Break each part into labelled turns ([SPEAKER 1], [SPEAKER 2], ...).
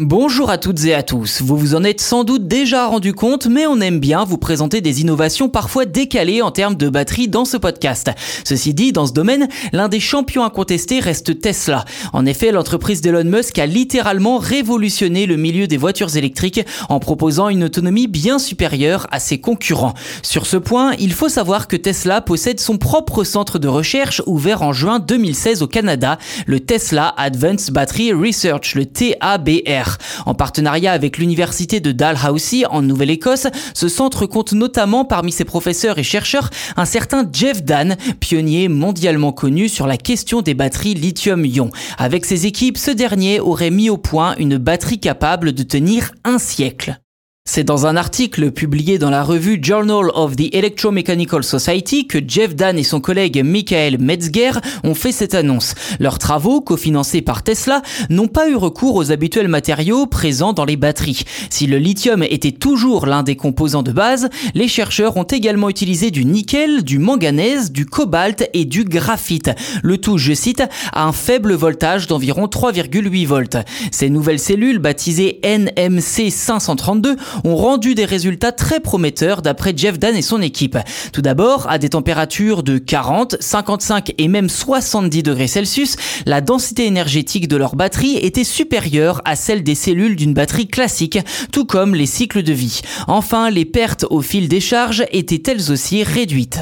[SPEAKER 1] Bonjour à toutes et à tous. Vous vous en êtes sans doute déjà rendu compte, mais on aime bien vous présenter des innovations parfois décalées en termes de batterie dans ce podcast. Ceci dit, dans ce domaine, l'un des champions incontestés reste Tesla. En effet, l'entreprise d'Elon Musk a littéralement révolutionné le milieu des voitures électriques en proposant une autonomie bien supérieure à ses concurrents. Sur ce point, il faut savoir que Tesla possède son propre centre de recherche ouvert en juin 2016 au Canada, le Tesla Advanced Battery Research, le TABR. En partenariat avec l'université de Dalhousie en Nouvelle-Écosse, ce centre compte notamment parmi ses professeurs et chercheurs un certain Jeff Dan, pionnier mondialement connu sur la question des batteries lithium-ion. Avec ses équipes, ce dernier aurait mis au point une batterie capable de tenir un siècle. C'est dans un article publié dans la revue Journal of the Electromechanical Society que Jeff Dan et son collègue Michael Metzger ont fait cette annonce. Leurs travaux, cofinancés par Tesla, n'ont pas eu recours aux habituels matériaux présents dans les batteries. Si le lithium était toujours l'un des composants de base, les chercheurs ont également utilisé du nickel, du manganèse, du cobalt et du graphite. Le tout, je cite, à un faible voltage d'environ 3,8 volts. Ces nouvelles cellules, baptisées NMC 532, ont rendu des résultats très prometteurs d'après Jeff Dan et son équipe. Tout d'abord, à des températures de 40, 55 et même 70 degrés Celsius, la densité énergétique de leur batterie était supérieure à celle des cellules d'une batterie classique, tout comme les cycles de vie. Enfin, les pertes au fil des charges étaient elles aussi réduites.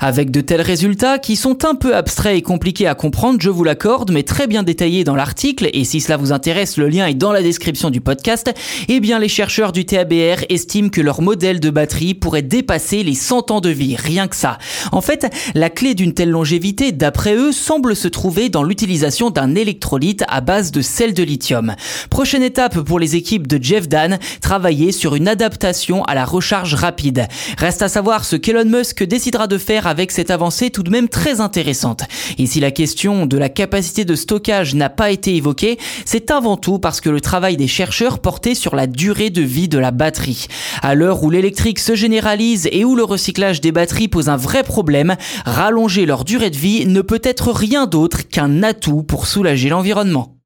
[SPEAKER 1] Avec de tels résultats qui sont un peu abstraits et compliqués à comprendre, je vous l'accorde, mais très bien détaillés dans l'article, et si cela vous intéresse, le lien est dans la description du podcast, eh bien les chercheurs du TABR estiment que leur modèle de batterie pourrait dépasser les 100 ans de vie, rien que ça. En fait, la clé d'une telle longévité, d'après eux, semble se trouver dans l'utilisation d'un électrolyte à base de sel de lithium. Prochaine étape pour les équipes de Jeff Dan, travailler sur une adaptation à la recharge rapide. Reste à savoir ce qu'Elon Musk décidera de faire avec cette avancée tout de même très intéressante. Et si la question de la capacité de stockage n'a pas été évoquée, c'est avant tout parce que le travail des chercheurs portait sur la durée de vie de la batterie. À l'heure où l'électrique se généralise et où le recyclage des batteries pose un vrai problème, rallonger leur durée de vie ne peut être rien d'autre qu'un atout pour soulager l'environnement.